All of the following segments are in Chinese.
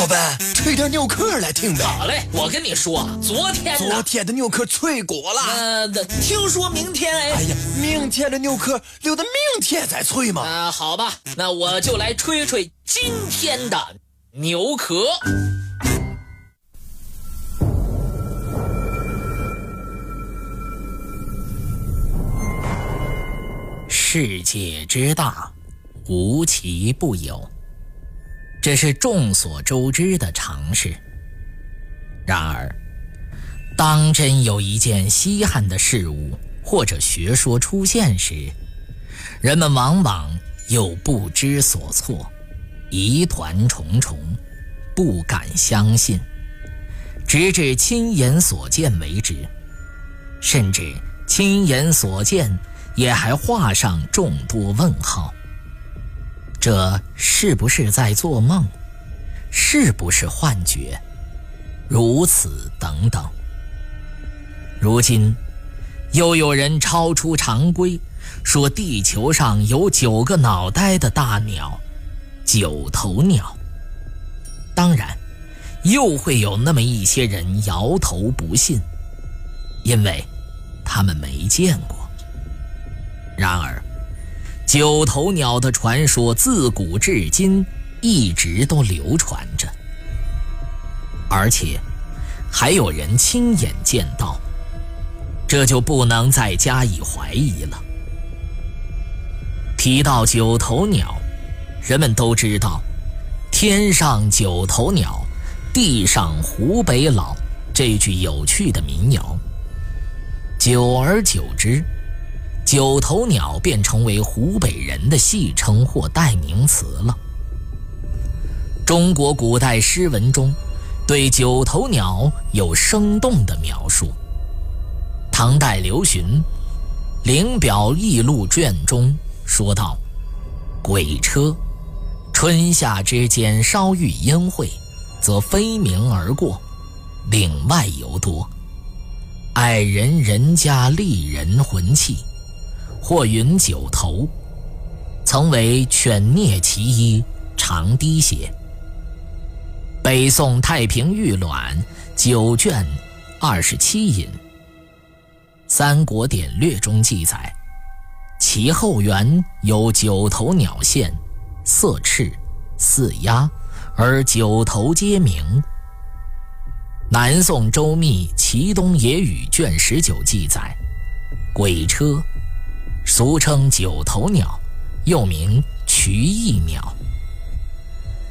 老板，吹点牛壳来听呗。好嘞，我跟你说，昨天昨天的牛壳脆果了。呃，听说明天哎。哎呀，明天的牛壳留到明天再吹嘛。啊，好吧，那我就来吹吹今天的牛壳。世界之大，无奇不有。这是众所周知的常识。然而，当真有一件稀罕的事物或者学说出现时，人们往往又不知所措，疑团重重，不敢相信，直至亲眼所见为止。甚至亲眼所见，也还画上众多问号。这是不是在做梦？是不是幻觉？如此等等。如今，又有人超出常规，说地球上有九个脑袋的大鸟——九头鸟。当然，又会有那么一些人摇头不信，因为他们没见过。然而，九头鸟的传说自古至今一直都流传着，而且还有人亲眼见到，这就不能再加以怀疑了。提到九头鸟，人们都知道“天上九头鸟，地上湖北佬”这句有趣的民谣，久而久之。九头鸟便成为湖北人的戏称或代名词了。中国古代诗文中，对九头鸟有生动的描述。唐代刘询《灵表异录卷》中说道：“鬼车，春夏之间稍遇阴晦，则飞鸣而过，岭外尤多，爱人人家丽人魂气。”或云九头，曾为犬啮其一，长滴血。北宋太平御卵九卷二十七引，《三国典略》中记载，其后园有九头鸟现，色赤，似鸭，而九头皆鸣。南宋周密《齐东野语》卷十九记载，鬼车。俗称九头鸟，又名渠翼鸟。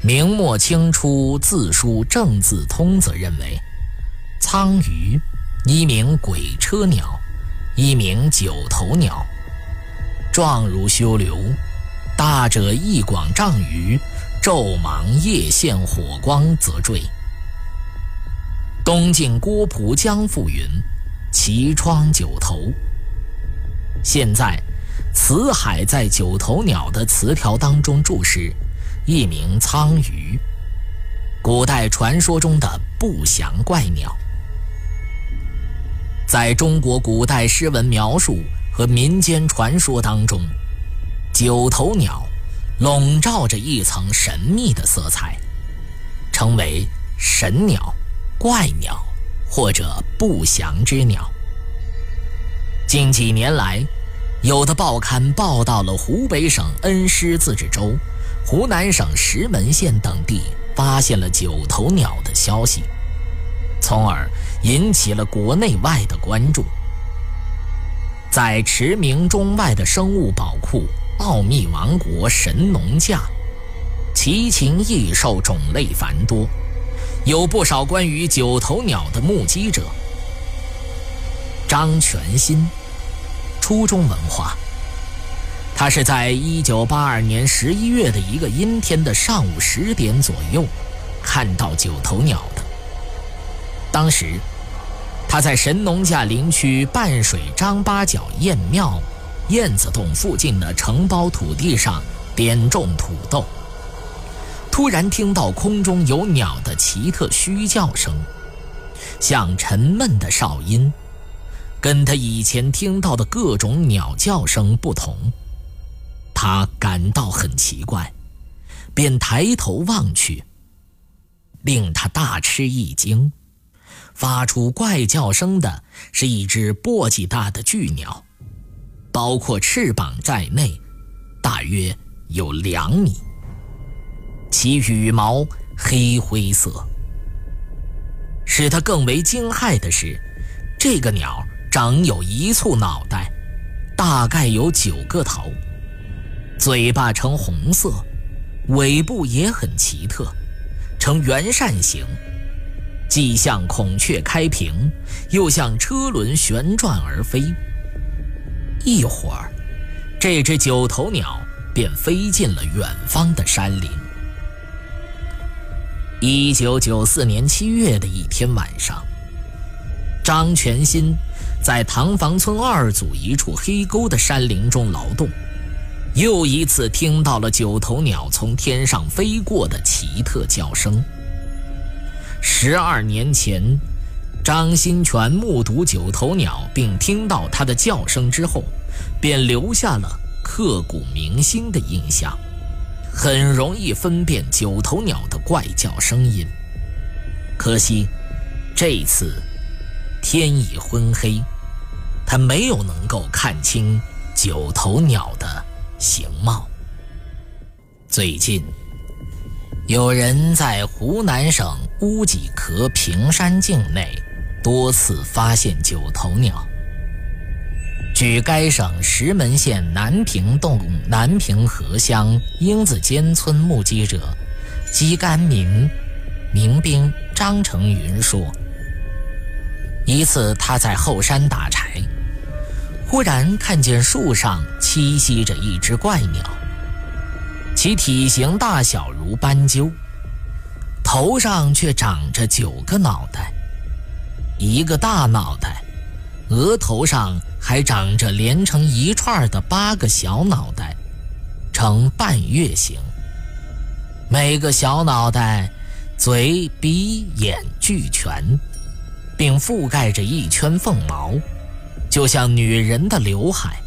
明末清初字书正字通则认为，苍鱼一名鬼车鸟，一名九头鸟，状如修流，大者一广丈余，昼芒夜现火光则坠。东晋郭璞江赋云：“其窗九头。”现在，辞海在九头鸟的词条当中注释，一名苍鱼，古代传说中的不祥怪鸟。在中国古代诗文描述和民间传说当中，九头鸟笼罩着一层神秘的色彩，称为神鸟、怪鸟或者不祥之鸟。近几年来，有的报刊报道了湖北省恩施自治州、湖南省石门县等地发现了九头鸟的消息，从而引起了国内外的关注。在驰名中外的生物宝库——奥秘王国神农架，奇禽异兽种类繁多，有不少关于九头鸟的目击者。张全新。初中文化，他是在一九八二年十一月的一个阴天的上午十点左右，看到九头鸟的。当时，他在神农架林区半水张八角堰庙、燕子洞附近的承包土地上点种土豆，突然听到空中有鸟的奇特嘘叫声，像沉闷的哨音。跟他以前听到的各种鸟叫声不同，他感到很奇怪，便抬头望去。令他大吃一惊。发出怪叫声的是一只簸箕大的巨鸟，包括翅膀在内，大约有两米。其羽毛黑灰色。使他更为惊骇的是，这个鸟长有一簇脑袋，大概有九个头，嘴巴呈红色，尾部也很奇特，呈圆扇形。既像孔雀开屏，又像车轮旋转而飞。一会儿，这只九头鸟便飞进了远方的山林。一九九四年七月的一天晚上，张全新在塘房村二组一处黑沟的山林中劳动，又一次听到了九头鸟从天上飞过的奇特叫声。十二年前，张新全目睹九头鸟，并听到它的叫声之后，便留下了刻骨铭心的印象，很容易分辨九头鸟的怪叫声音。可惜，这次天已昏黑，他没有能够看清九头鸟的形貌。最近。有人在湖南省乌脊壳平山境内多次发现九头鸟。据该省石门县南平洞南平河乡英子尖村目击者姬甘民民兵张成云说，一次他在后山打柴，忽然看见树上栖息着一只怪鸟。其体型大小如斑鸠，头上却长着九个脑袋，一个大脑袋，额头上还长着连成一串的八个小脑袋，呈半月形。每个小脑袋嘴、鼻、眼俱全，并覆盖着一圈凤毛，就像女人的刘海。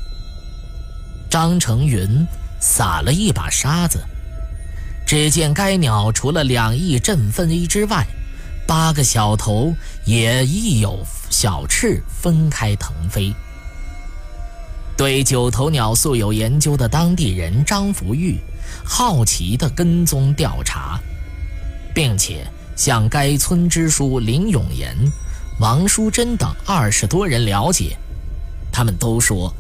张成云。撒了一把沙子，只见该鸟除了两翼振飞之外，八个小头也亦有小翅分开腾飞。对九头鸟素有研究的当地人张福玉，好奇地跟踪调查，并且向该村支书林永言、王淑珍等二十多人了解，他们都说。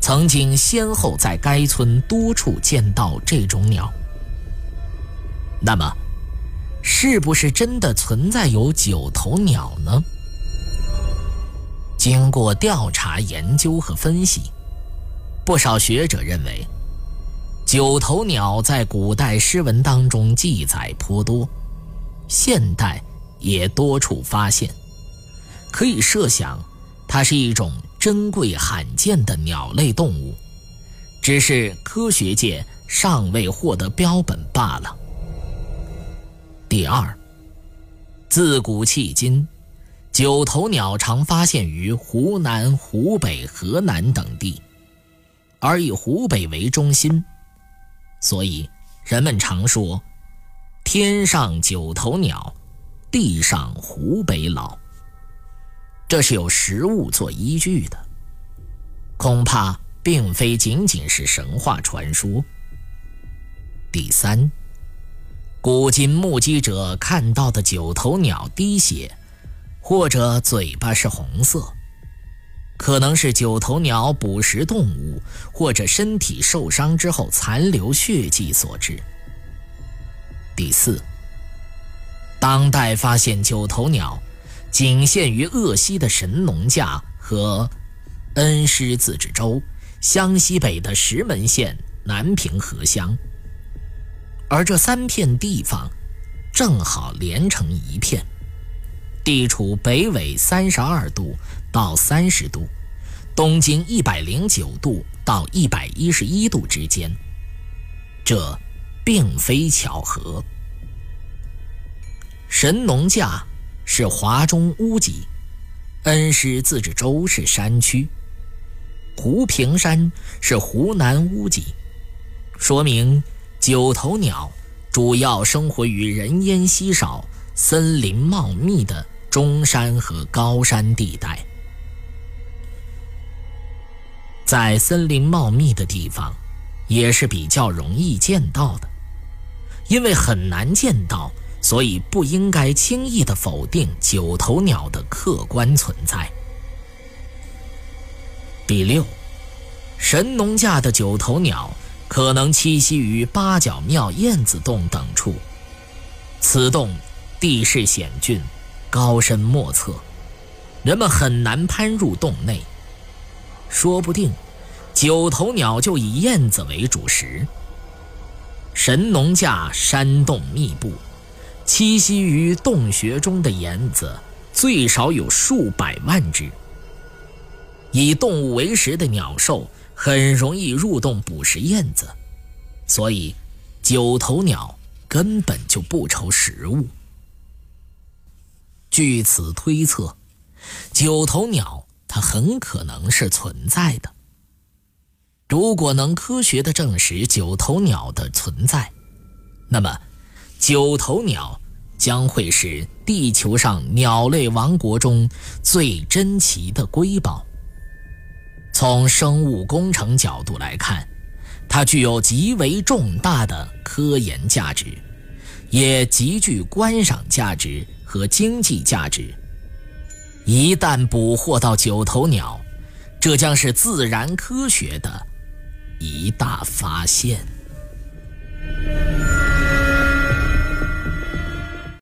曾经先后在该村多处见到这种鸟，那么，是不是真的存在有九头鸟呢？经过调查研究和分析，不少学者认为，九头鸟在古代诗文当中记载颇多，现代也多处发现，可以设想，它是一种。珍贵罕见的鸟类动物，只是科学界尚未获得标本罢了。第二，自古迄今，九头鸟常发现于湖南、湖北、河南等地，而以湖北为中心，所以人们常说“天上九头鸟，地上湖北佬”。这是有实物做依据的，恐怕并非仅仅是神话传说。第三，古今目击者看到的九头鸟滴血，或者嘴巴是红色，可能是九头鸟捕食动物或者身体受伤之后残留血迹所致。第四，当代发现九头鸟。仅限于鄂西的神农架和恩施自治州湘西北的石门县南平河乡，而这三片地方正好连成一片，地处北纬三十二度到三十度，东经一百零九度到一百一十一度之间，这并非巧合。神农架。是华中屋脊，恩施自治州是山区，湖平山是湖南屋脊，说明九头鸟主要生活于人烟稀少、森林茂密的中山和高山地带。在森林茂密的地方，也是比较容易见到的。因为很难见到，所以不应该轻易的否定九头鸟的客观存在。第六，神农架的九头鸟可能栖息于八角庙燕子洞等处，此洞地势险峻，高深莫测，人们很难攀入洞内。说不定，九头鸟就以燕子为主食。神农架山洞密布，栖息于洞穴中的燕子最少有数百万只。以动物为食的鸟兽很容易入洞捕食燕子，所以九头鸟根本就不愁食物。据此推测，九头鸟它很可能是存在的。如果能科学的证实九头鸟的存在，那么九头鸟将会是地球上鸟类王国中最珍奇的瑰宝。从生物工程角度来看，它具有极为重大的科研价值，也极具观赏价值和经济价值。一旦捕获到九头鸟，这将是自然科学的。一大发现。